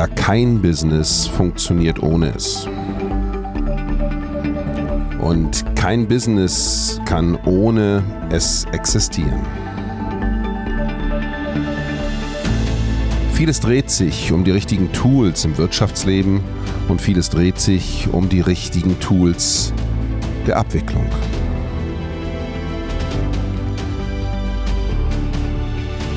Ja, kein Business funktioniert ohne es. Und kein Business kann ohne es existieren. Vieles dreht sich um die richtigen Tools im Wirtschaftsleben und vieles dreht sich um die richtigen Tools der Abwicklung.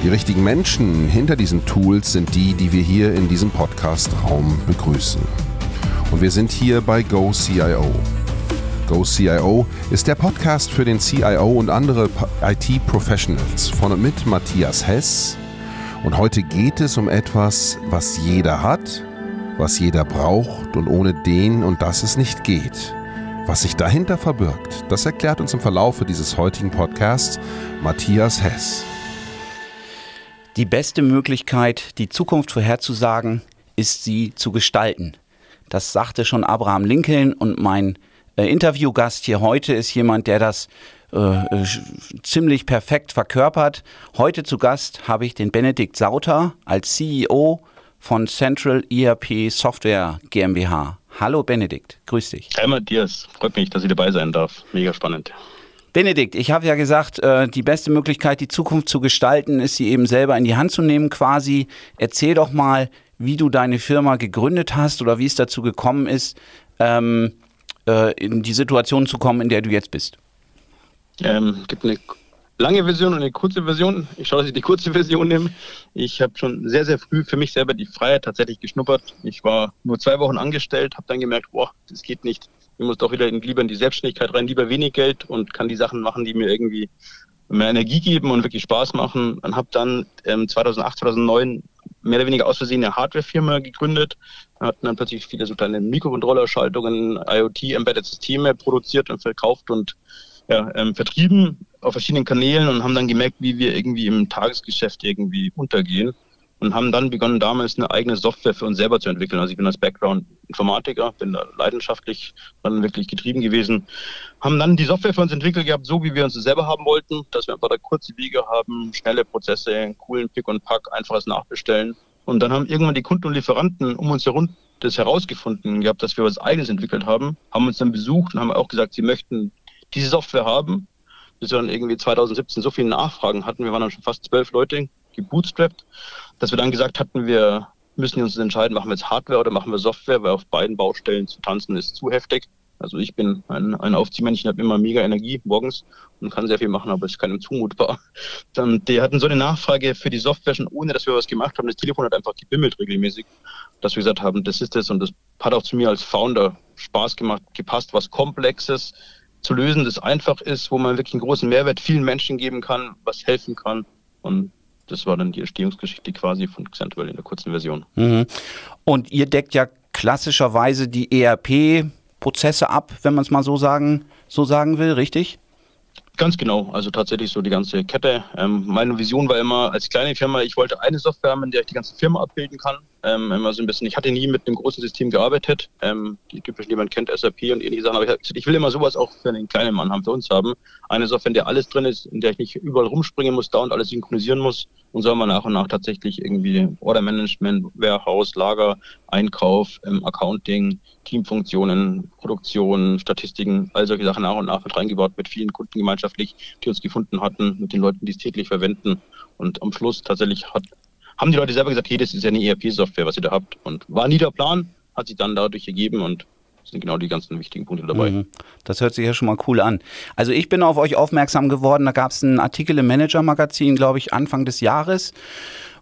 Die richtigen Menschen hinter diesen Tools sind die, die wir hier in diesem Podcast-Raum begrüßen. Und wir sind hier bei GoCIO. GoCIO ist der Podcast für den CIO und andere IT-Professionals von und mit Matthias Hess. Und heute geht es um etwas, was jeder hat, was jeder braucht und ohne den und das es nicht geht. Was sich dahinter verbirgt, das erklärt uns im Verlaufe dieses heutigen Podcasts Matthias Hess. Die beste Möglichkeit, die Zukunft vorherzusagen, ist sie zu gestalten. Das sagte schon Abraham Lincoln und mein äh, Interviewgast hier heute ist jemand, der das äh, äh ziemlich perfekt verkörpert. Heute zu Gast habe ich den Benedikt Sauter als CEO von Central ERP Software GmbH. Hallo Benedikt, grüß dich. Hi Matthias, freut mich, dass ich dabei sein darf. Mega spannend. Benedikt, ich habe ja gesagt, äh, die beste Möglichkeit, die Zukunft zu gestalten, ist sie eben selber in die Hand zu nehmen quasi. Erzähl doch mal, wie du deine Firma gegründet hast oder wie es dazu gekommen ist, ähm, äh, in die Situation zu kommen, in der du jetzt bist. Ähm, gibt eine lange Version und eine kurze Version. Ich schaue, dass ich die kurze Version nehme. Ich habe schon sehr, sehr früh für mich selber die Freiheit tatsächlich geschnuppert. Ich war nur zwei Wochen angestellt, habe dann gemerkt, boah, das geht nicht ich muss doch wieder in, lieber in die Selbstständigkeit rein, lieber wenig Geld und kann die Sachen machen, die mir irgendwie mehr Energie geben und wirklich Spaß machen. Und habe dann ähm, 2008, 2009 mehr oder weniger aus Versehen eine Hardware-Firma gegründet. Hatten dann plötzlich viele so kleine Mikrocontroller-Schaltungen, IoT-Embedded-Systeme produziert und verkauft und ja, ähm, vertrieben auf verschiedenen Kanälen und haben dann gemerkt, wie wir irgendwie im Tagesgeschäft irgendwie untergehen und haben dann begonnen, damals eine eigene Software für uns selber zu entwickeln. Also ich bin als Background Informatiker, bin da leidenschaftlich dann wirklich getrieben gewesen, haben dann die Software für uns entwickelt gehabt, so wie wir uns selber haben wollten, dass wir einfach da kurze Wege haben, schnelle Prozesse, einen coolen Pick und Pack, einfaches Nachbestellen. Und dann haben irgendwann die Kunden und Lieferanten um uns herum das herausgefunden gehabt, dass wir was Eigenes entwickelt haben, haben uns dann besucht und haben auch gesagt, sie möchten diese Software haben. Bis wir dann irgendwie 2017 so viele Nachfragen hatten, wir waren dann schon fast zwölf Leute gebootstrapped, dass wir dann gesagt hatten, wir müssen uns entscheiden, machen wir jetzt Hardware oder machen wir Software, weil auf beiden Baustellen zu tanzen ist zu heftig. Also ich bin ein, ein Aufziehmännchen, habe immer mega Energie morgens und kann sehr viel machen, aber ist keinem zumutbar. Dann, die hatten so eine Nachfrage für die Software schon, ohne dass wir was gemacht haben. Das Telefon hat einfach gebimmelt regelmäßig, dass wir gesagt haben, das ist das und das hat auch zu mir als Founder Spaß gemacht, gepasst, was Komplexes zu lösen, das einfach ist, wo man wirklich einen großen Mehrwert vielen Menschen geben kann, was helfen kann. Und das war dann die Entstehungsgeschichte quasi von Xentral in der kurzen Version. Mhm. Und ihr deckt ja klassischerweise die ERP-Prozesse ab, wenn man es mal so sagen, so sagen will, richtig? Ganz genau, also tatsächlich so die ganze Kette. Ähm, meine Vision war immer als kleine Firma, ich wollte eine Software haben, in der ich die ganze Firma abbilden kann. Ähm, immer so ein bisschen, ich hatte nie mit einem großen System gearbeitet. Ähm, die typischen, die man kennt, SAP und ähnliche Sachen. Aber ich, ich will immer sowas auch für einen kleinen Mann haben, für uns haben. Eine Software, in der alles drin ist, in der ich nicht überall rumspringen muss, da und alles synchronisieren muss. Und soll man nach und nach tatsächlich irgendwie Order Management, Warehouse, Lager, Einkauf, ähm, Accounting, Teamfunktionen, Produktion, Statistiken, all solche Sachen nach und nach mit reingebaut mit vielen Kunden gemeinschaftlich, die uns gefunden hatten, mit den Leuten, die es täglich verwenden. Und am Schluss tatsächlich hat, haben die Leute selber gesagt, hey, das ist ja eine ERP-Software, was ihr da habt. Und war nie der Plan, hat sich dann dadurch ergeben und sind genau die ganzen wichtigen Punkte dabei. Mhm. Das hört sich ja schon mal cool an. Also ich bin auf euch aufmerksam geworden, da gab es einen Artikel im Manager-Magazin, glaube ich, Anfang des Jahres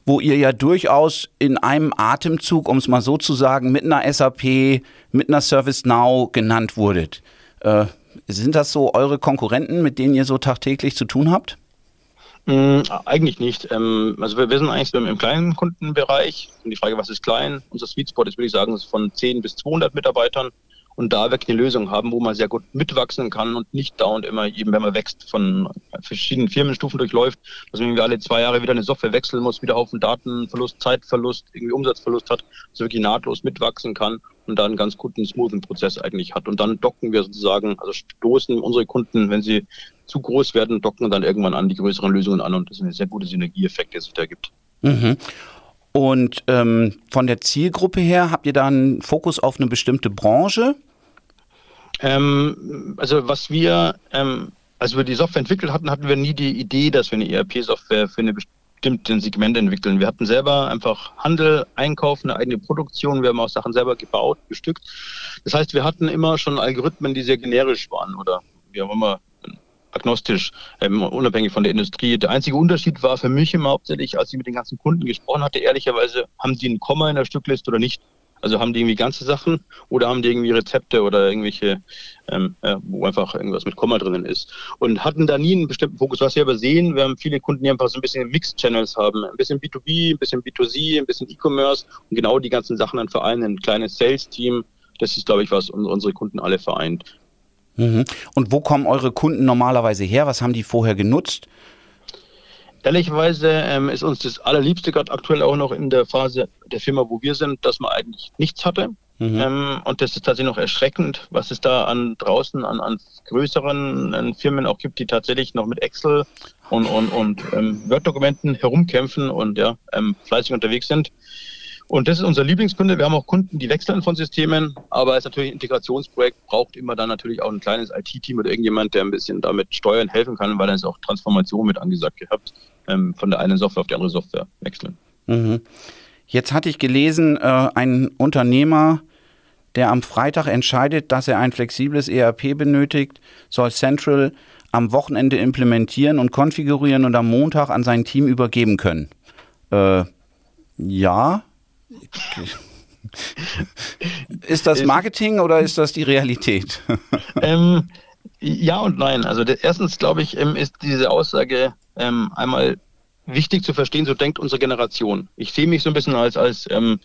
wo ihr ja durchaus in einem Atemzug, um es mal so zu sagen, mit einer SAP, mit einer ServiceNow genannt wurdet. Äh, sind das so eure Konkurrenten, mit denen ihr so tagtäglich zu tun habt? Mm, eigentlich nicht. Ähm, also wir, sind eigentlich im, kleinen Kundenbereich. Und die Frage, was ist klein? Unser Sweet Spot ist, würde ich sagen, von 10 bis 200 Mitarbeitern und da wirklich eine Lösung haben, wo man sehr gut mitwachsen kann und nicht dauernd immer, eben wenn man wächst, von verschiedenen Firmenstufen durchläuft, dass man irgendwie alle zwei Jahre wieder eine Software wechseln muss, wieder Haufen Datenverlust, Zeitverlust, irgendwie Umsatzverlust hat, also wirklich nahtlos mitwachsen kann und da einen ganz guten, smoothen Prozess eigentlich hat. Und dann docken wir sozusagen, also stoßen unsere Kunden, wenn sie zu groß werden, docken dann irgendwann an die größeren Lösungen an und das ist eine sehr gute Synergieeffekt, der sich da gibt. Mhm. Und ähm, von der Zielgruppe her, habt ihr da einen Fokus auf eine bestimmte Branche? Ähm, also was wir, ähm, als wir die Software entwickelt hatten, hatten wir nie die Idee, dass wir eine ERP-Software für eine bestimmte Segment entwickeln. Wir hatten selber einfach Handel, Einkauf, eine eigene Produktion. Wir haben auch Sachen selber gebaut, bestückt. Das heißt, wir hatten immer schon Algorithmen, die sehr generisch waren oder wie auch immer agnostisch, ähm, unabhängig von der Industrie. Der einzige Unterschied war für mich immer hauptsächlich, als ich mit den ganzen Kunden gesprochen hatte, ehrlicherweise, haben die ein Komma in der Stückliste oder nicht? Also haben die irgendwie ganze Sachen oder haben die irgendwie Rezepte oder irgendwelche, ähm, äh, wo einfach irgendwas mit Komma drinnen ist. Und hatten da nie einen bestimmten Fokus. Was wir aber sehen, wir haben viele Kunden, die einfach so ein bisschen Mixed Channels haben. Ein bisschen B2B, ein bisschen B2C, ein bisschen E-Commerce und genau die ganzen Sachen dann vereinen. Ein kleines Sales-Team. Das ist, glaube ich, was unsere Kunden alle vereint. Mhm. Und wo kommen eure Kunden normalerweise her? Was haben die vorher genutzt? Ehrlicherweise ähm, ist uns das Allerliebste gerade aktuell auch noch in der Phase der Firma, wo wir sind, dass man eigentlich nichts hatte. Mhm. Ähm, und das ist tatsächlich noch erschreckend, was es da an draußen an, an größeren an Firmen auch gibt, die tatsächlich noch mit Excel und, und, und ähm, Word-Dokumenten herumkämpfen und ja, ähm, fleißig unterwegs sind. Und das ist unser Lieblingskunde. Wir haben auch Kunden, die wechseln von Systemen, aber es ist natürlich ein Integrationsprojekt, braucht immer dann natürlich auch ein kleines IT-Team oder irgendjemand, der ein bisschen damit steuern helfen kann, weil dann ist auch Transformation mit angesagt gehabt, ähm, von der einen Software auf die andere Software wechseln. Mhm. Jetzt hatte ich gelesen, äh, ein Unternehmer, der am Freitag entscheidet, dass er ein flexibles ERP benötigt, soll Central am Wochenende implementieren und konfigurieren und am Montag an sein Team übergeben können. Äh, ja, ist das Marketing oder ist das die Realität? ähm, ja und nein. Also erstens glaube ich, ähm, ist diese Aussage ähm, einmal wichtig zu verstehen, so denkt unsere Generation. Ich sehe mich so ein bisschen als, als ähm,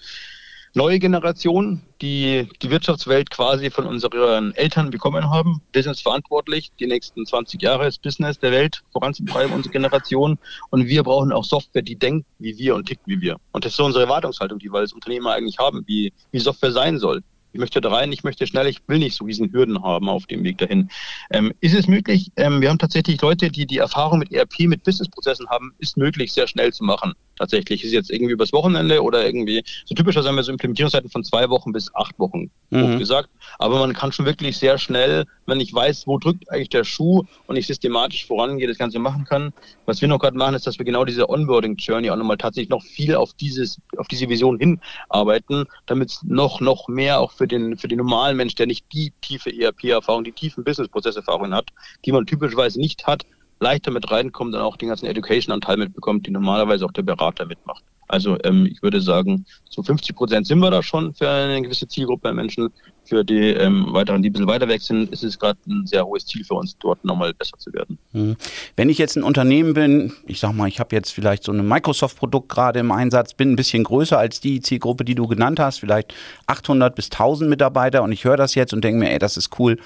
neue Generation, die die Wirtschaftswelt quasi von unseren Eltern bekommen haben. Business verantwortlich, die nächsten 20 Jahre ist Business der Welt voranzutreiben, unsere Generation. Und wir brauchen auch Software, die denkt wie wir und tickt wie wir. Und das ist so unsere Erwartungshaltung, die wir als Unternehmer eigentlich haben, wie, wie Software sein soll. Ich möchte da rein, ich möchte schnell, ich will nicht so riesen Hürden haben auf dem Weg dahin. Ähm, ist es möglich? Ähm, wir haben tatsächlich Leute, die die Erfahrung mit ERP, mit Businessprozessen haben, ist möglich, sehr schnell zu machen tatsächlich. Ist jetzt irgendwie übers Wochenende oder irgendwie, so typischer sagen wir so Implementierungszeiten von zwei Wochen bis acht Wochen, mhm. gesagt. Aber man kann schon wirklich sehr schnell, wenn ich weiß, wo drückt eigentlich der Schuh und ich systematisch vorangehe, das Ganze machen kann. Was wir noch gerade machen, ist, dass wir genau diese Onboarding-Journey auch nochmal tatsächlich noch viel auf dieses, auf diese Vision hinarbeiten, damit es noch, noch mehr auch für den, für den normalen Mensch, der nicht die tiefe ERP-Erfahrung, die tiefen Business-Prozesserfahrungen hat, die man typischerweise nicht hat, leichter mit reinkommt und auch den ganzen Education-Anteil mitbekommt, die normalerweise auch der Berater mitmacht. Also ähm, ich würde sagen, so 50 Prozent sind wir da schon für eine gewisse Zielgruppe Menschen. Für die ähm, weiteren, die ein bisschen weiter weg sind, ist es gerade ein sehr hohes Ziel für uns, dort nochmal besser zu werden. Mhm. Wenn ich jetzt ein Unternehmen bin, ich sag mal, ich habe jetzt vielleicht so ein Microsoft-Produkt gerade im Einsatz, bin ein bisschen größer als die Zielgruppe, die du genannt hast, vielleicht 800 bis 1000 Mitarbeiter und ich höre das jetzt und denke mir, ey, das ist cool.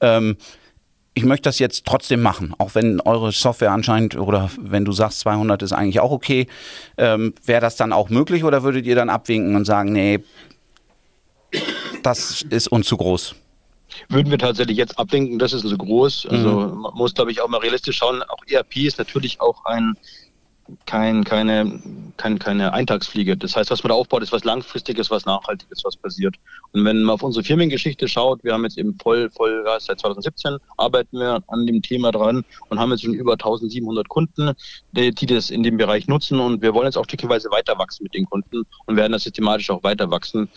Ähm, ich möchte das jetzt trotzdem machen, auch wenn eure Software anscheinend oder wenn du sagst 200 ist eigentlich auch okay, ähm, wäre das dann auch möglich oder würdet ihr dann abwinken und sagen, nee, das ist uns zu groß? Würden wir tatsächlich jetzt abwinken, das ist so groß. Also mhm. man muss, glaube ich, auch mal realistisch schauen. Auch ERP ist natürlich auch ein kein, keine, kein, keine Eintagsfliege. Das heißt, was man da aufbaut, ist was Langfristiges, was Nachhaltiges, was passiert. Und wenn man auf unsere Firmengeschichte schaut, wir haben jetzt eben voll, voll, seit 2017 arbeiten wir an dem Thema dran und haben jetzt schon über 1700 Kunden, die, die das in dem Bereich nutzen. Und wir wollen jetzt auch stückweise weiter wachsen mit den Kunden und werden das systematisch auch weiter wachsen.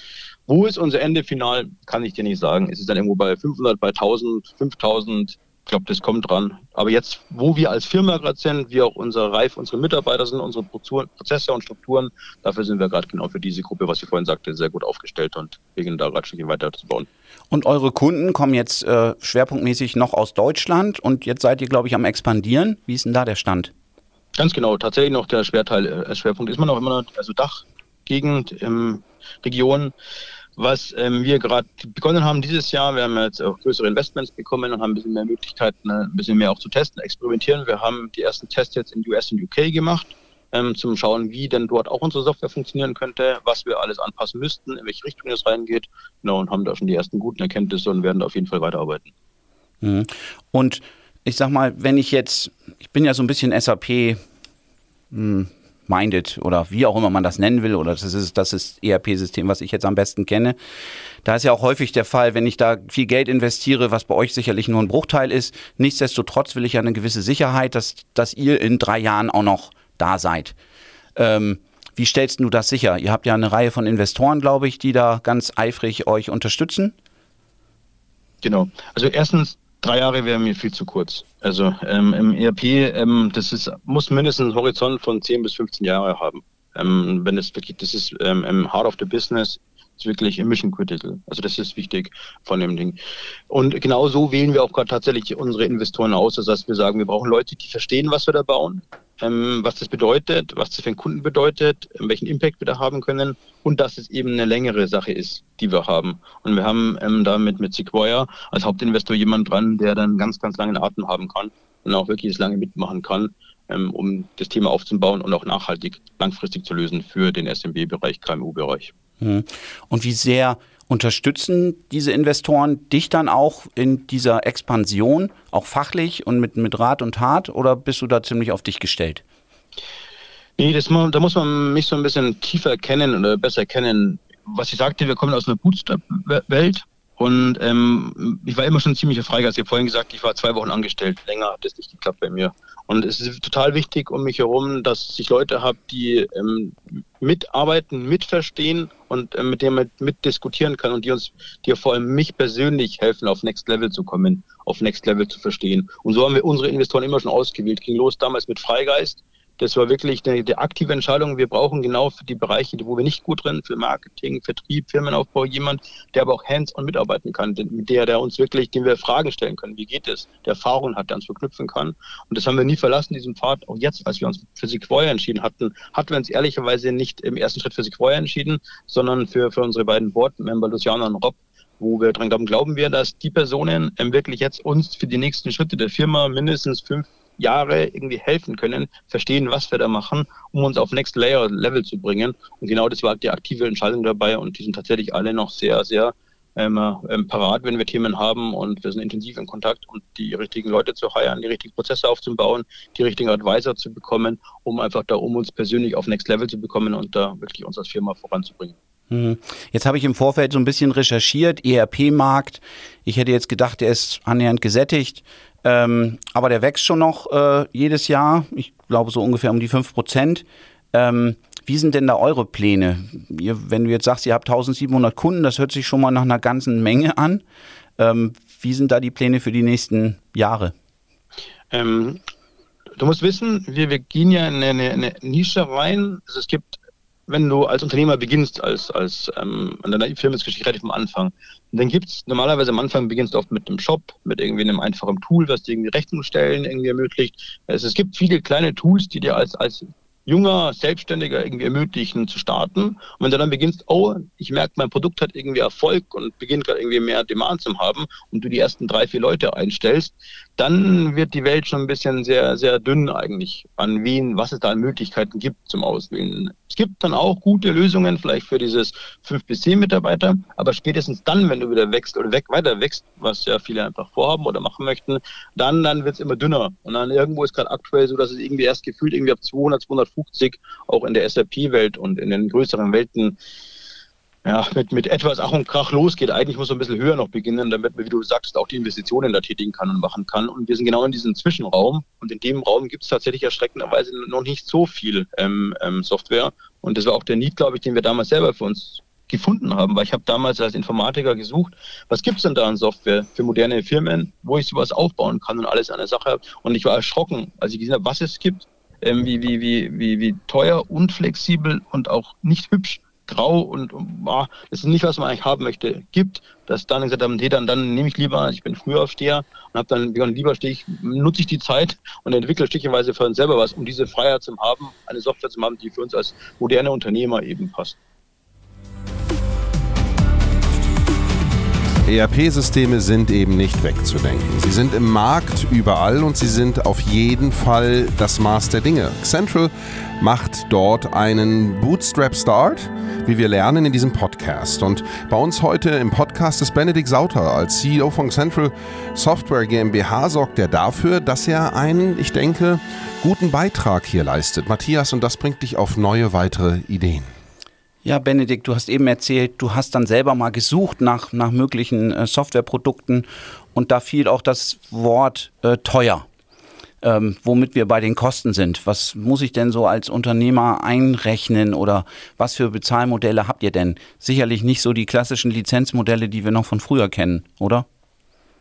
Wo ist unser Ende final, kann ich dir nicht sagen. Ist es dann irgendwo bei 500, bei 1000, 5000? Ich glaube, das kommt dran. Aber jetzt, wo wir als Firma gerade sind, wie auch unsere Reif, unsere Mitarbeiter sind, unsere Prozesse und Strukturen, dafür sind wir gerade genau für diese Gruppe, was ich vorhin sagte, sehr gut aufgestellt und wegen da gerade Stückchen weiter zu bauen. Und eure Kunden kommen jetzt äh, schwerpunktmäßig noch aus Deutschland und jetzt seid ihr, glaube ich, am expandieren. Wie ist denn da der Stand? Ganz genau, tatsächlich noch der Schwerteil, äh, Schwerpunkt ist man auch immer noch, also Dachgegend, ähm, Region was ähm, wir gerade begonnen haben dieses Jahr. Wir haben jetzt auch größere Investments bekommen und haben ein bisschen mehr Möglichkeiten, ein bisschen mehr auch zu testen, experimentieren. Wir haben die ersten Tests jetzt in US und UK gemacht, ähm, zum Schauen, wie denn dort auch unsere Software funktionieren könnte, was wir alles anpassen müssten, in welche Richtung es reingeht. Genau, und haben da schon die ersten guten Erkenntnisse und werden da auf jeden Fall weiterarbeiten. Mhm. Und ich sag mal, wenn ich jetzt, ich bin ja so ein bisschen SAP, hm, Minded oder wie auch immer man das nennen will, oder das ist das ist ERP-System, was ich jetzt am besten kenne. Da ist ja auch häufig der Fall, wenn ich da viel Geld investiere, was bei euch sicherlich nur ein Bruchteil ist. Nichtsdestotrotz will ich ja eine gewisse Sicherheit, dass, dass ihr in drei Jahren auch noch da seid. Ähm, wie stellst du das sicher? Ihr habt ja eine Reihe von Investoren, glaube ich, die da ganz eifrig euch unterstützen. Genau. Also erstens, drei Jahre wäre mir viel zu kurz. Also ähm, im ERP, ähm, das ist, muss mindestens einen Horizont von 10 bis 15 Jahre haben. Ähm, wenn es wirklich, das ist ähm, im Heart of the Business, ist wirklich Mission Critical. Also das ist wichtig von dem Ding. Und genau so wählen wir auch gerade tatsächlich unsere Investoren aus. Das heißt, wir sagen, wir brauchen Leute, die verstehen, was wir da bauen, ähm, was das bedeutet, was das für den Kunden bedeutet, welchen Impact wir da haben können und dass es eben eine längere Sache ist, die wir haben. Und wir haben ähm, damit mit Sequoia als Hauptinvestor jemand dran, der dann ganz, ganz langen Atem haben kann und auch wirklich das lange mitmachen kann, ähm, um das Thema aufzubauen und auch nachhaltig, langfristig zu lösen für den SMB-Bereich, KMU-Bereich. Hm. Und wie sehr Unterstützen diese Investoren dich dann auch in dieser Expansion, auch fachlich und mit, mit Rat und Tat, oder bist du da ziemlich auf dich gestellt? Nee, das, da muss man mich so ein bisschen tiefer kennen oder besser kennen. Was ich sagte, wir kommen aus einer Bootstrap-Welt und ähm, ich war immer schon ziemlich Freigeist. Ich habe vorhin gesagt, ich war zwei Wochen angestellt. Länger hat das nicht geklappt bei mir. Und es ist total wichtig um mich herum, dass ich Leute habe, die ähm, mitarbeiten, mitverstehen und äh, mit denen man mitdiskutieren kann und die uns, die vor allem mich persönlich helfen, auf Next Level zu kommen, auf Next Level zu verstehen. Und so haben wir unsere Investoren immer schon ausgewählt. Ging los damals mit Freigeist das war wirklich eine, eine, aktive Entscheidung. Wir brauchen genau für die Bereiche, wo wir nicht gut drin, für Marketing, Vertrieb, Firmenaufbau, jemand, der aber auch hands-on mitarbeiten kann, mit der, der uns wirklich, den wir Fragen stellen können. Wie geht es? Der Erfahrung hat, der uns verknüpfen kann. Und das haben wir nie verlassen, diesen Pfad. Auch jetzt, als wir uns für Sequoia entschieden hatten, hatten wir uns ehrlicherweise nicht im ersten Schritt für Sequoia entschieden, sondern für, für unsere beiden Board-Member Luciana und Rob, wo wir dran glauben, glauben wir, dass die Personen wirklich jetzt uns für die nächsten Schritte der Firma mindestens fünf Jahre irgendwie helfen können, verstehen, was wir da machen, um uns auf Next Layer Level zu bringen. Und genau das war die aktive Entscheidung dabei und die sind tatsächlich alle noch sehr, sehr ähm, ähm, parat, wenn wir Themen haben und wir sind intensiv in Kontakt und die richtigen Leute zu heiren, die richtigen Prozesse aufzubauen, die richtigen Advisor zu bekommen, um einfach da um uns persönlich auf Next Level zu bekommen und da wirklich uns als Firma voranzubringen. Mhm. Jetzt habe ich im Vorfeld so ein bisschen recherchiert, ERP-Markt. Ich hätte jetzt gedacht, der ist annähernd gesättigt. Ähm, aber der wächst schon noch äh, jedes Jahr. Ich glaube so ungefähr um die 5 Prozent. Ähm, wie sind denn da eure Pläne? Ihr, wenn du jetzt sagst, ihr habt 1700 Kunden, das hört sich schon mal nach einer ganzen Menge an. Ähm, wie sind da die Pläne für die nächsten Jahre? Ähm, du musst wissen, wir, wir gehen ja in eine, eine Nische rein. Also es gibt wenn du als Unternehmer beginnst, als, als ähm, an deiner Firmengeschichte relativ am Anfang, dann gibt es normalerweise am Anfang beginnst du oft mit einem Shop, mit irgendwie einem einfachen Tool, was dir irgendwie Rechnungsstellen irgendwie ermöglicht. Also es gibt viele kleine Tools, die dir als, als junger Selbstständiger irgendwie ermöglichen zu starten. Und wenn du dann beginnst, oh, ich merke, mein Produkt hat irgendwie Erfolg und beginnt gerade irgendwie mehr Demand zu haben und du die ersten drei, vier Leute einstellst, dann wird die Welt schon ein bisschen sehr, sehr dünn eigentlich an wen, was es da an Möglichkeiten gibt zum Auswählen. Es gibt dann auch gute Lösungen, vielleicht für dieses fünf bis zehn Mitarbeiter, aber spätestens dann, wenn du wieder wächst oder weg, weiter wächst, was ja viele einfach vorhaben oder machen möchten, dann, dann wird es immer dünner. Und dann irgendwo ist gerade aktuell so, dass es irgendwie erst gefühlt irgendwie ab 200, 250 auch in der SAP-Welt und in den größeren Welten ja, mit, mit etwas Ach und Krach losgeht. Eigentlich muss man ein bisschen höher noch beginnen, damit man, wie du sagst, auch die Investitionen da tätigen kann und machen kann. Und wir sind genau in diesem Zwischenraum. Und in dem Raum gibt es tatsächlich erschreckenderweise noch nicht so viel ähm, ähm, Software. Und das war auch der Need, glaube ich, den wir damals selber für uns gefunden haben, weil ich habe damals als Informatiker gesucht, was gibt es denn da an Software für moderne Firmen, wo ich sowas aufbauen kann und alles an der Sache. Und ich war erschrocken, als ich gesehen habe, was es gibt, wie, wie, wie, wie, wie teuer, unflexibel und auch nicht hübsch grau und boah, das ist nicht, was man eigentlich haben möchte, gibt, dass dann gesagt haben, nee, dann, dann nehme ich lieber, ich bin Frühaufsteher und habe dann begonnen, lieber stehe ich, nutze ich die Zeit und entwickle stückchenweise für uns selber was, um diese Freiheit zu haben, eine Software zu haben, die für uns als moderne Unternehmer eben passt. ERP-Systeme sind eben nicht wegzudenken. Sie sind im Markt überall und sie sind auf jeden Fall das Maß der Dinge. Central macht dort einen Bootstrap Start, wie wir lernen in diesem Podcast. Und bei uns heute im Podcast ist Benedikt Sauter als CEO von Central Software GmbH sorgt er dafür, dass er einen, ich denke, guten Beitrag hier leistet. Matthias, und das bringt dich auf neue weitere Ideen. Ja, Benedikt, du hast eben erzählt, du hast dann selber mal gesucht nach, nach möglichen äh, Softwareprodukten und da fiel auch das Wort äh, teuer, ähm, womit wir bei den Kosten sind. Was muss ich denn so als Unternehmer einrechnen oder was für Bezahlmodelle habt ihr denn? Sicherlich nicht so die klassischen Lizenzmodelle, die wir noch von früher kennen, oder?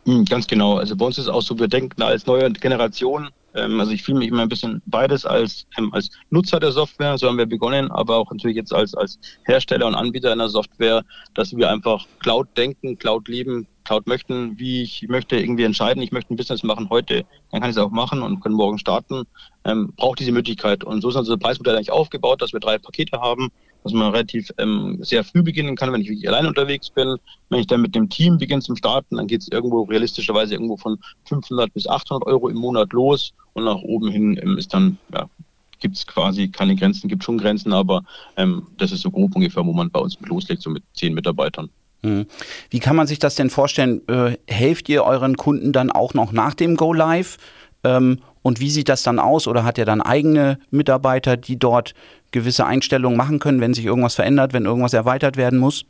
Hm, ganz genau. Also bei uns ist auch so, wir denken als neue Generation also ich fühle mich immer ein bisschen beides als, ähm, als Nutzer der Software, so haben wir begonnen, aber auch natürlich jetzt als, als Hersteller und Anbieter einer Software, dass wir einfach Cloud denken, Cloud lieben, Cloud möchten, wie ich möchte irgendwie entscheiden, ich möchte ein Business machen heute, dann kann ich es auch machen und können morgen starten, ähm, braucht diese Möglichkeit. Und so ist unser Preismodell eigentlich aufgebaut, dass wir drei Pakete haben, dass man relativ ähm, sehr früh beginnen kann, wenn ich wirklich allein unterwegs bin. Wenn ich dann mit dem Team beginne zum Starten, dann geht es irgendwo realistischerweise irgendwo von 500 bis 800 Euro im Monat los und nach oben hin ähm, ist dann, ja, gibt es quasi keine Grenzen, gibt schon Grenzen, aber ähm, das ist so grob ungefähr, wo man bei uns loslegt, so mit zehn Mitarbeitern. Hm. Wie kann man sich das denn vorstellen? Äh, helft ihr euren Kunden dann auch noch nach dem Go Live? Ähm, und wie sieht das dann aus? Oder hat ihr dann eigene Mitarbeiter, die dort gewisse Einstellungen machen können, wenn sich irgendwas verändert, wenn irgendwas erweitert werden muss?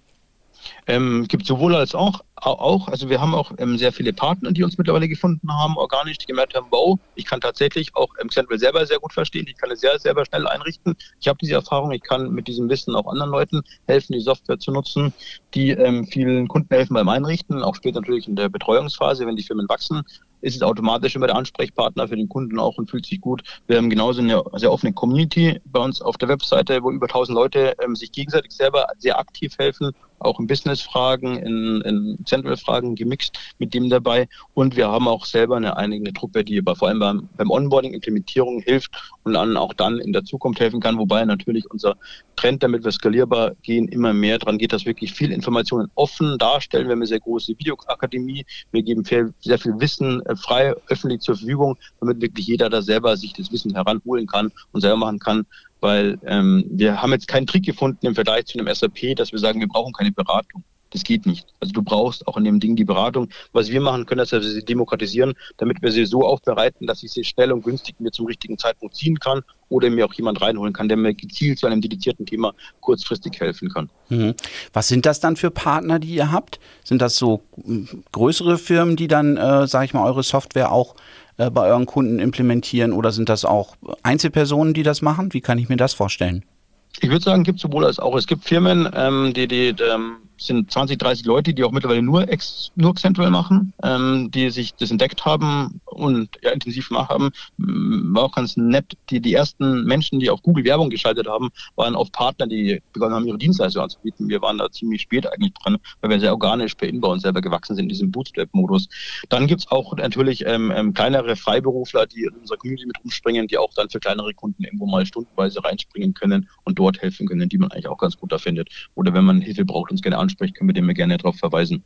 Ähm, gibt sowohl als auch, auch, also wir haben auch ähm, sehr viele Partner, die uns mittlerweile gefunden haben, organisch, die gemerkt haben, wow, ich kann tatsächlich auch ähm, Xentral selber sehr gut verstehen, ich kann es sehr selber schnell einrichten. Ich habe diese Erfahrung, ich kann mit diesem Wissen auch anderen Leuten helfen, die Software zu nutzen, die ähm, vielen Kunden helfen beim Einrichten, auch später natürlich in der Betreuungsphase, wenn die Firmen wachsen ist es automatisch immer der Ansprechpartner für den Kunden auch und fühlt sich gut. Wir haben genauso eine sehr offene Community bei uns auf der Webseite, wo über 1000 Leute ähm, sich gegenseitig selber sehr aktiv helfen auch in Business-Fragen, in, in Central-Fragen gemixt mit dem dabei. Und wir haben auch selber eine eigene Truppe, die aber vor allem beim, beim Onboarding, Implementierung hilft und dann auch dann in der Zukunft helfen kann. Wobei natürlich unser Trend, damit wir skalierbar gehen, immer mehr daran geht, dass wirklich viel Informationen offen darstellen. Wir haben eine sehr große Videoakademie. Wir geben viel, sehr viel Wissen äh, frei öffentlich zur Verfügung, damit wirklich jeder da selber sich das Wissen heranholen kann und selber machen kann weil ähm, wir haben jetzt keinen Trick gefunden im Vergleich zu einem SAP, dass wir sagen, wir brauchen keine Beratung. Das geht nicht. Also du brauchst auch in dem Ding die Beratung. Was wir machen können, ist, dass wir sie demokratisieren, damit wir sie so aufbereiten, dass ich sie schnell und günstig mir zum richtigen Zeitpunkt ziehen kann oder mir auch jemand reinholen kann, der mir gezielt zu einem dedizierten Thema kurzfristig helfen kann. Mhm. Was sind das dann für Partner, die ihr habt? Sind das so hm, größere Firmen, die dann, äh, sage ich mal, eure Software auch äh, bei euren Kunden implementieren oder sind das auch Einzelpersonen, die das machen? Wie kann ich mir das vorstellen? Ich würde sagen, gibt sowohl als auch. Es gibt Firmen, ähm, die, die, die ähm, sind 20, 30 Leute, die auch mittlerweile nur, Ex, nur Central machen, ähm, die sich das entdeckt haben und ja, intensiv machen. War auch ganz nett. Die, die ersten Menschen, die auf Google Werbung geschaltet haben, waren auch Partner, die begonnen haben, ihre Dienstleistungen anzubieten. Wir waren da ziemlich spät eigentlich dran, weil wir sehr organisch per Inbound selber gewachsen sind in diesem Bootstrap-Modus. Dann gibt es auch natürlich ähm, ähm, kleinere Freiberufler, die in unserer Community mit rumspringen, die auch dann für kleinere Kunden irgendwo mal stundenweise reinspringen können und dort helfen können, die man eigentlich auch ganz gut da findet. Oder wenn man Hilfe braucht, uns gerne anspricht, können wir dem gerne darauf verweisen.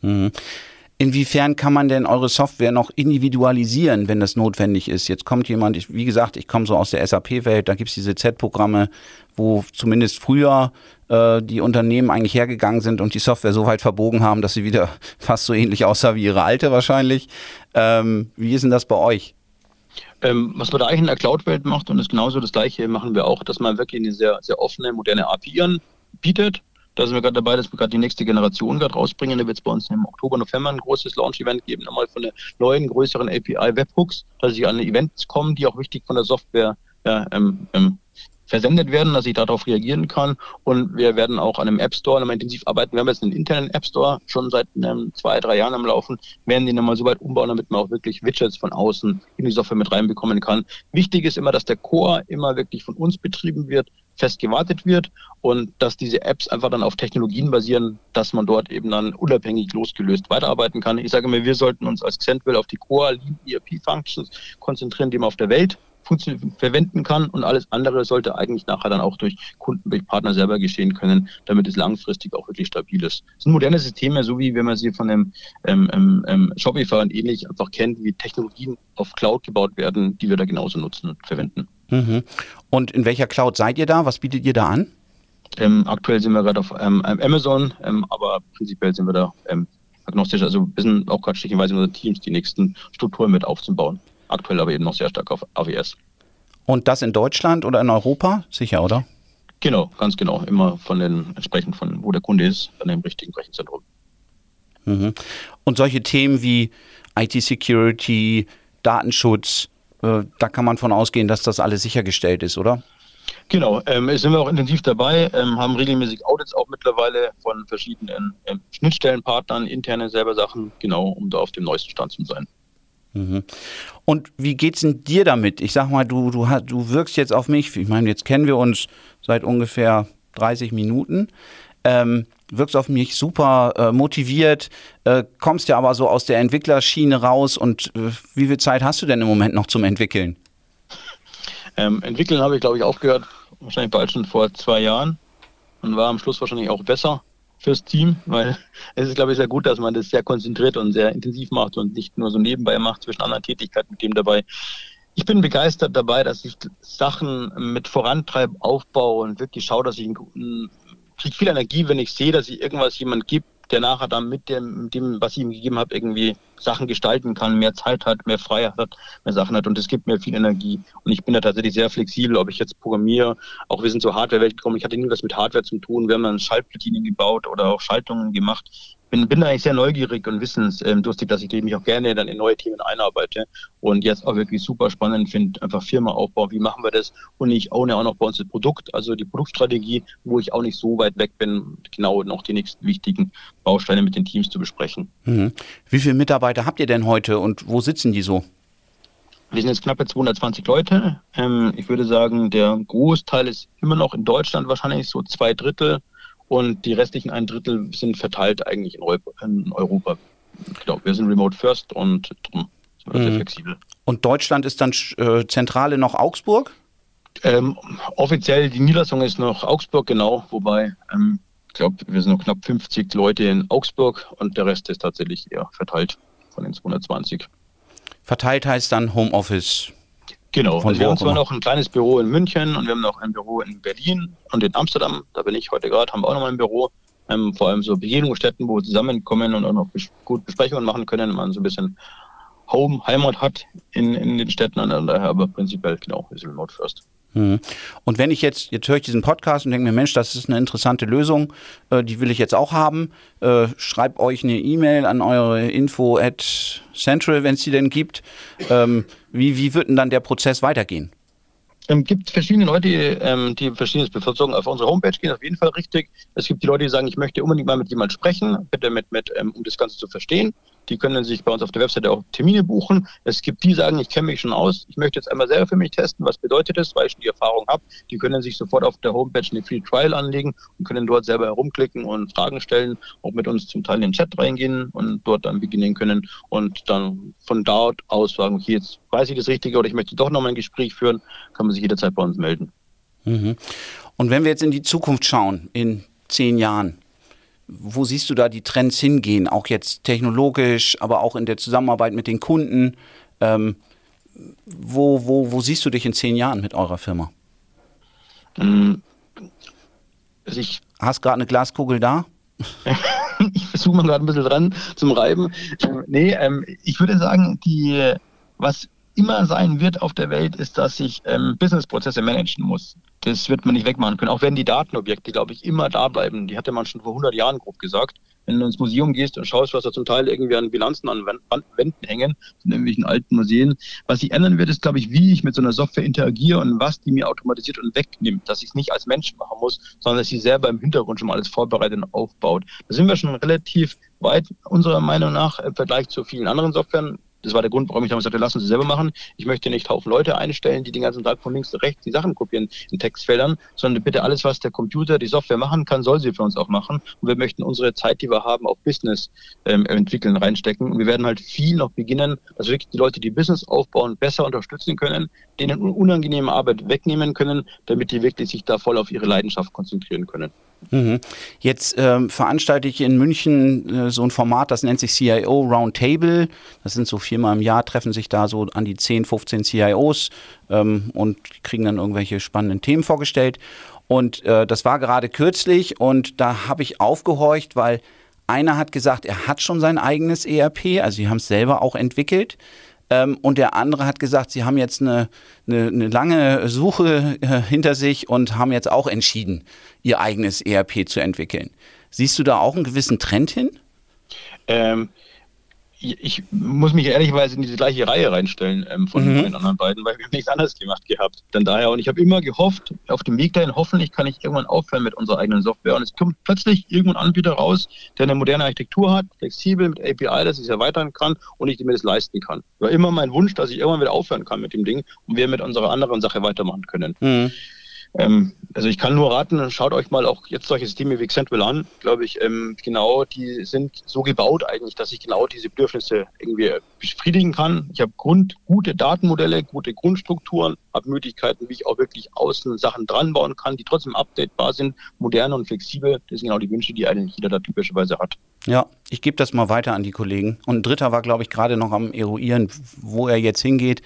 Mhm. Inwiefern kann man denn eure Software noch individualisieren, wenn das notwendig ist? Jetzt kommt jemand, ich, wie gesagt, ich komme so aus der SAP-Welt, da gibt es diese Z-Programme, wo zumindest früher äh, die Unternehmen eigentlich hergegangen sind und die Software so weit verbogen haben, dass sie wieder fast so ähnlich aussah wie ihre alte wahrscheinlich. Ähm, wie ist denn das bei euch? Ähm, was man da eigentlich in der Cloud-Welt macht, und das genauso das gleiche machen wir auch, dass man wirklich eine sehr, sehr offene, moderne API anbietet da sind wir gerade dabei, dass wir gerade die nächste Generation gerade rausbringen. Da wird es bei uns im Oktober, November ein großes Launch-Event geben, nochmal von der neuen, größeren API Webhooks, dass sie an Events kommen, die auch wichtig von der Software ja, ähm, ähm, versendet werden, dass ich darauf reagieren kann. Und wir werden auch an einem App Store nochmal intensiv arbeiten. Wir haben jetzt einen internen App Store schon seit ähm, zwei, drei Jahren am Laufen, werden den nochmal so weit umbauen, damit man auch wirklich Widgets von außen in die Software mit reinbekommen kann. Wichtig ist immer, dass der Core immer wirklich von uns betrieben wird, fest gewartet wird und dass diese Apps einfach dann auf Technologien basieren, dass man dort eben dann unabhängig losgelöst weiterarbeiten kann. Ich sage mir, wir sollten uns als Xentwell auf die Core Lean ERP Functions konzentrieren, die man auf der Welt verwenden kann und alles andere sollte eigentlich nachher dann auch durch Kunden, durch Partner selber geschehen können, damit es langfristig auch wirklich stabil ist. Es sind moderne Systeme, so wie wenn man sie von einem ähm, ähm, ähm, Shopify und ähnlich einfach kennt, wie Technologien auf Cloud gebaut werden, die wir da genauso nutzen und verwenden. Mhm. Und in welcher Cloud seid ihr da? Was bietet ihr da an? Ähm, aktuell sind wir gerade auf ähm, Amazon, ähm, aber prinzipiell sind wir da agnostisch. Also wir sind auch gerade stückchenweise in unseren Teams die nächsten Strukturen mit aufzubauen. Aktuell aber eben noch sehr stark auf AWS. Und das in Deutschland oder in Europa? Sicher, oder? Genau, ganz genau. Immer von den entsprechend von wo der Kunde ist, an dem richtigen Rechenzentrum. Mhm. Und solche Themen wie IT-Security, Datenschutz, äh, da kann man von ausgehen, dass das alles sichergestellt ist, oder? Genau, ähm, sind wir auch intensiv dabei, ähm, haben regelmäßig Audits auch mittlerweile von verschiedenen ähm, Schnittstellenpartnern, interne selber Sachen, genau, um da auf dem neuesten Stand zu sein. Mhm. Und wie geht's denn dir damit? Ich sag mal, du, du, du wirkst jetzt auf mich, ich meine, jetzt kennen wir uns seit ungefähr 30 Minuten, ähm, wirkst auf mich super äh, motiviert, äh, kommst ja aber so aus der Entwicklerschiene raus und äh, wie viel Zeit hast du denn im Moment noch zum Entwickeln? Ähm, entwickeln habe ich, glaube ich, aufgehört, wahrscheinlich bald schon vor zwei Jahren und war am Schluss wahrscheinlich auch besser fürs Team, weil es ist, glaube ich, sehr gut, dass man das sehr konzentriert und sehr intensiv macht und nicht nur so nebenbei macht zwischen anderen Tätigkeiten mit dem dabei. Ich bin begeistert dabei, dass ich Sachen mit vorantreibe, aufbaue und wirklich schaue, dass ich einen, kriege viel Energie, wenn ich sehe, dass ich irgendwas jemand gibt, der nachher dann mit dem, dem, was ich ihm gegeben habe, irgendwie Sachen gestalten kann, mehr Zeit hat, mehr Freiheit hat, mehr Sachen hat. Und es gibt mir viel Energie. Und ich bin da tatsächlich sehr flexibel, ob ich jetzt programmiere, auch wir sind zur Hardware-Welt gekommen, ich hatte nie was mit Hardware zu tun, wir haben dann Schaltplatinen gebaut oder auch Schaltungen gemacht bin, bin eigentlich sehr neugierig und wissensdurstig, dass ich mich auch gerne dann in neue Themen einarbeite und jetzt auch wirklich super spannend finde, einfach Firma aufbauen, wie machen wir das und ich ohne auch noch bei uns das Produkt, also die Produktstrategie, wo ich auch nicht so weit weg bin, genau noch die nächsten wichtigen Bausteine mit den Teams zu besprechen. Mhm. Wie viele Mitarbeiter habt ihr denn heute und wo sitzen die so? Wir sind jetzt knappe 220 Leute. Ähm, ich würde sagen, der Großteil ist immer noch in Deutschland wahrscheinlich, so zwei Drittel und die restlichen ein Drittel sind verteilt eigentlich in, Europa. Genau, wir sind remote first und drum sind wir mhm. sehr flexibel. Und Deutschland ist dann äh, Zentrale noch Augsburg? Ähm, offiziell die Niederlassung ist noch Augsburg, genau, wobei ähm, ich glaube, wir sind noch knapp 50 Leute in Augsburg und der Rest ist tatsächlich eher verteilt von den 220. Verteilt heißt dann Homeoffice. Genau, also wir haben zwar noch ein kleines Büro in München und wir haben noch ein Büro in Berlin und in Amsterdam, da bin ich heute gerade, haben wir auch noch mal ein Büro. Ähm, vor allem so Begegnungsstätten, wo wir zusammenkommen und auch noch bes gut Besprechungen machen können, wenn man so ein bisschen Home, Heimat hat in, in den Städten und daher aber prinzipiell genau, ist Remote First. Mhm. Und wenn ich jetzt, jetzt höre ich diesen Podcast und denke mir, Mensch, das ist eine interessante Lösung, äh, die will ich jetzt auch haben, äh, schreibt euch eine E-Mail an eure info at central, wenn es die denn gibt. Ähm, wie, wie wird denn dann der Prozess weitergehen? Ähm, gibt verschiedene Leute, ähm, die verschiedenes bevorzugen. Auf unsere Homepage gehen auf jeden Fall richtig. Es gibt die Leute, die sagen, ich möchte unbedingt mal mit jemandem sprechen, bitte mit, mit ähm, um das Ganze zu verstehen. Die können sich bei uns auf der Webseite auch Termine buchen. Es gibt die, die sagen, ich kenne mich schon aus, ich möchte jetzt einmal selber für mich testen, was bedeutet das, weil ich schon die Erfahrung habe. Die können sich sofort auf der Homepage eine Free Trial anlegen und können dort selber herumklicken und Fragen stellen, auch mit uns zum Teil in den Chat reingehen und dort dann beginnen können und dann von dort aus sagen, okay, jetzt weiß ich das Richtige oder ich möchte doch nochmal ein Gespräch führen, kann man sich jederzeit bei uns melden. Mhm. Und wenn wir jetzt in die Zukunft schauen, in zehn Jahren, wo siehst du da die Trends hingehen, auch jetzt technologisch, aber auch in der Zusammenarbeit mit den Kunden? Ähm, wo, wo, wo siehst du dich in zehn Jahren mit eurer Firma? Ähm, also ich Hast gerade eine Glaskugel da? ich versuche mal gerade ein bisschen dran zum Reiben. Ähm, nee, ähm, ich würde sagen, die, was immer sein wird auf der Welt, ist, dass ich ähm, Businessprozesse managen muss. Das wird man nicht wegmachen können. Auch wenn die Datenobjekte, glaube ich, immer da bleiben. Die hatte man schon vor 100 Jahren grob gesagt. Wenn du ins Museum gehst und schaust, was da zum Teil irgendwie an Bilanzen an Wänden hängen, in irgendwelchen alten Museen. Was sich ändern wird, ist, glaube ich, wie ich mit so einer Software interagiere und was die mir automatisiert und wegnimmt. Dass ich es nicht als Mensch machen muss, sondern dass sie selber im Hintergrund schon mal alles vorbereitet und aufbaut. Da sind wir schon relativ weit, unserer Meinung nach, im Vergleich zu vielen anderen Softwaren Das war der Grund, warum ich damals sagte, lass uns das selber machen. Ich möchte nicht Haufen Leute einstellen, die den ganzen Tag von links nach rechts die Sachen kopieren in Textfeldern, sondern bitte alles, was der Computer, die Software machen kann, soll sie für uns auch machen. Und wir möchten unsere Zeit, die wir haben, auf Business ähm, entwickeln, reinstecken. Und wir werden halt viel noch beginnen, dass wirklich die Leute, die Business aufbauen, besser unterstützen können, denen unangenehme Arbeit wegnehmen können, damit die wirklich sich da voll auf ihre Leidenschaft konzentrieren können. Mhm. Jetzt ähm, veranstalte ich in München äh, so ein Format, das nennt sich CIO Roundtable. Das sind so viermal im Jahr, treffen sich da so an die 10, 15 CIOs ähm, und kriegen dann irgendwelche spannenden Themen vorgestellt. Und äh, das war gerade kürzlich und da habe ich aufgehorcht, weil einer hat gesagt, er hat schon sein eigenes ERP, also sie haben es selber auch entwickelt. Ähm, und der andere hat gesagt, sie haben jetzt eine, eine, eine lange Suche äh, hinter sich und haben jetzt auch entschieden, ihr eigenes ERP zu entwickeln. Siehst du da auch einen gewissen Trend hin? Ähm, ich muss mich ehrlicherweise in diese gleiche Reihe reinstellen ähm, von mhm. den anderen beiden, weil wir nichts anderes gemacht gehabt. Dann daher, und ich habe immer gehofft, auf dem Weg dahin, hoffentlich kann ich irgendwann aufhören mit unserer eigenen Software. Und es kommt plötzlich irgendein Anbieter raus, der eine moderne Architektur hat, flexibel mit API, dass ich es erweitern kann und ich mir das leisten kann. War immer mein Wunsch, dass ich irgendwann wieder aufhören kann mit dem Ding und wir mit unserer anderen Sache weitermachen können. Mhm. Ähm, also ich kann nur raten, schaut euch mal auch jetzt solche Systeme wie Xentral an, glaube ich, ähm, genau, die sind so gebaut eigentlich, dass ich genau diese Bedürfnisse irgendwie befriedigen kann. Ich habe Grund, gute Datenmodelle, gute Grundstrukturen, habe Möglichkeiten, wie ich auch wirklich außen Sachen dran bauen kann, die trotzdem updatebar sind, modern und flexibel. Das sind genau die Wünsche, die eigentlich jeder da typischerweise hat. Ja, ich gebe das mal weiter an die Kollegen. Und ein dritter war, glaube ich, gerade noch am Eruieren, wo er jetzt hingeht.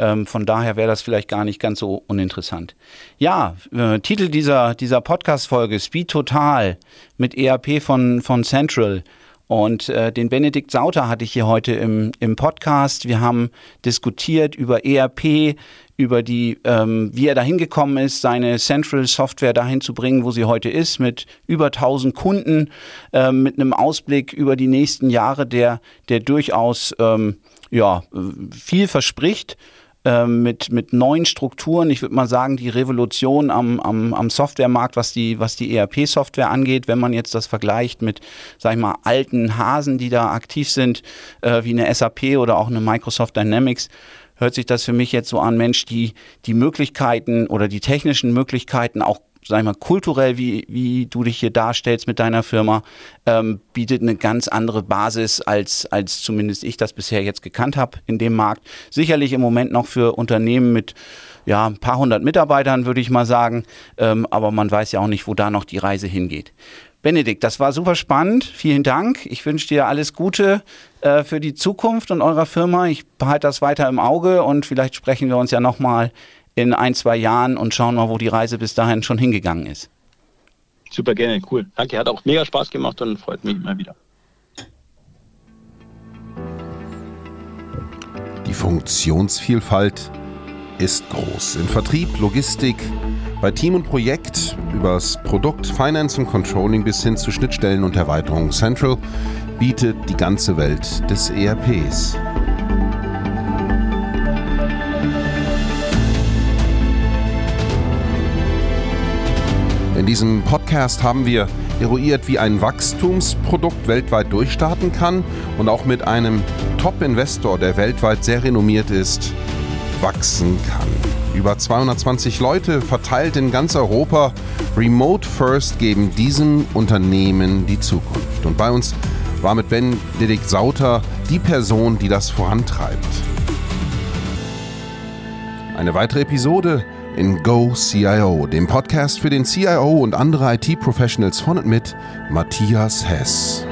Ähm, von daher wäre das vielleicht gar nicht ganz so uninteressant. Ja, äh, Titel dieser, dieser Podcast-Folge: Speed Total mit ERP von, von Central. Und äh, den Benedikt Sauter hatte ich hier heute im, im Podcast. Wir haben diskutiert über ERP, über die, ähm, wie er dahin gekommen ist, seine Central Software dahin zu bringen, wo sie heute ist, mit über 1000 Kunden, äh, mit einem Ausblick über die nächsten Jahre, der, der durchaus ähm, ja, viel verspricht. Ähm, mit, mit neuen Strukturen. Ich würde mal sagen, die Revolution am, am, am Softwaremarkt, was die, was die ERP-Software angeht, wenn man jetzt das vergleicht mit, sag ich mal, alten Hasen, die da aktiv sind, äh, wie eine SAP oder auch eine Microsoft Dynamics, hört sich das für mich jetzt so an, Mensch, die die Möglichkeiten oder die technischen Möglichkeiten auch sag ich mal, kulturell, wie, wie du dich hier darstellst mit deiner Firma, ähm, bietet eine ganz andere Basis, als, als zumindest ich das bisher jetzt gekannt habe in dem Markt. Sicherlich im Moment noch für Unternehmen mit ja, ein paar hundert Mitarbeitern, würde ich mal sagen. Ähm, aber man weiß ja auch nicht, wo da noch die Reise hingeht. Benedikt, das war super spannend. Vielen Dank. Ich wünsche dir alles Gute äh, für die Zukunft und eurer Firma. Ich behalte das weiter im Auge und vielleicht sprechen wir uns ja nochmal in ein, zwei Jahren und schauen mal, wo die Reise bis dahin schon hingegangen ist. Super gerne, cool. Danke, hat auch mega Spaß gemacht und freut mich immer wieder. Die Funktionsvielfalt ist groß. In Vertrieb, Logistik, bei Team und Projekt, übers Produkt, Finance und Controlling bis hin zu Schnittstellen und Erweiterung. Central bietet die ganze Welt des ERPs. In diesem Podcast haben wir eruiert, wie ein Wachstumsprodukt weltweit durchstarten kann und auch mit einem Top-Investor, der weltweit sehr renommiert ist, wachsen kann. Über 220 Leute verteilt in ganz Europa. Remote First geben diesem Unternehmen die Zukunft. Und bei uns war mit Benedikt Sauter die Person, die das vorantreibt. Eine weitere Episode in Go CIO, dem Podcast für den CIO und andere IT-Professionals von und mit Matthias Hess.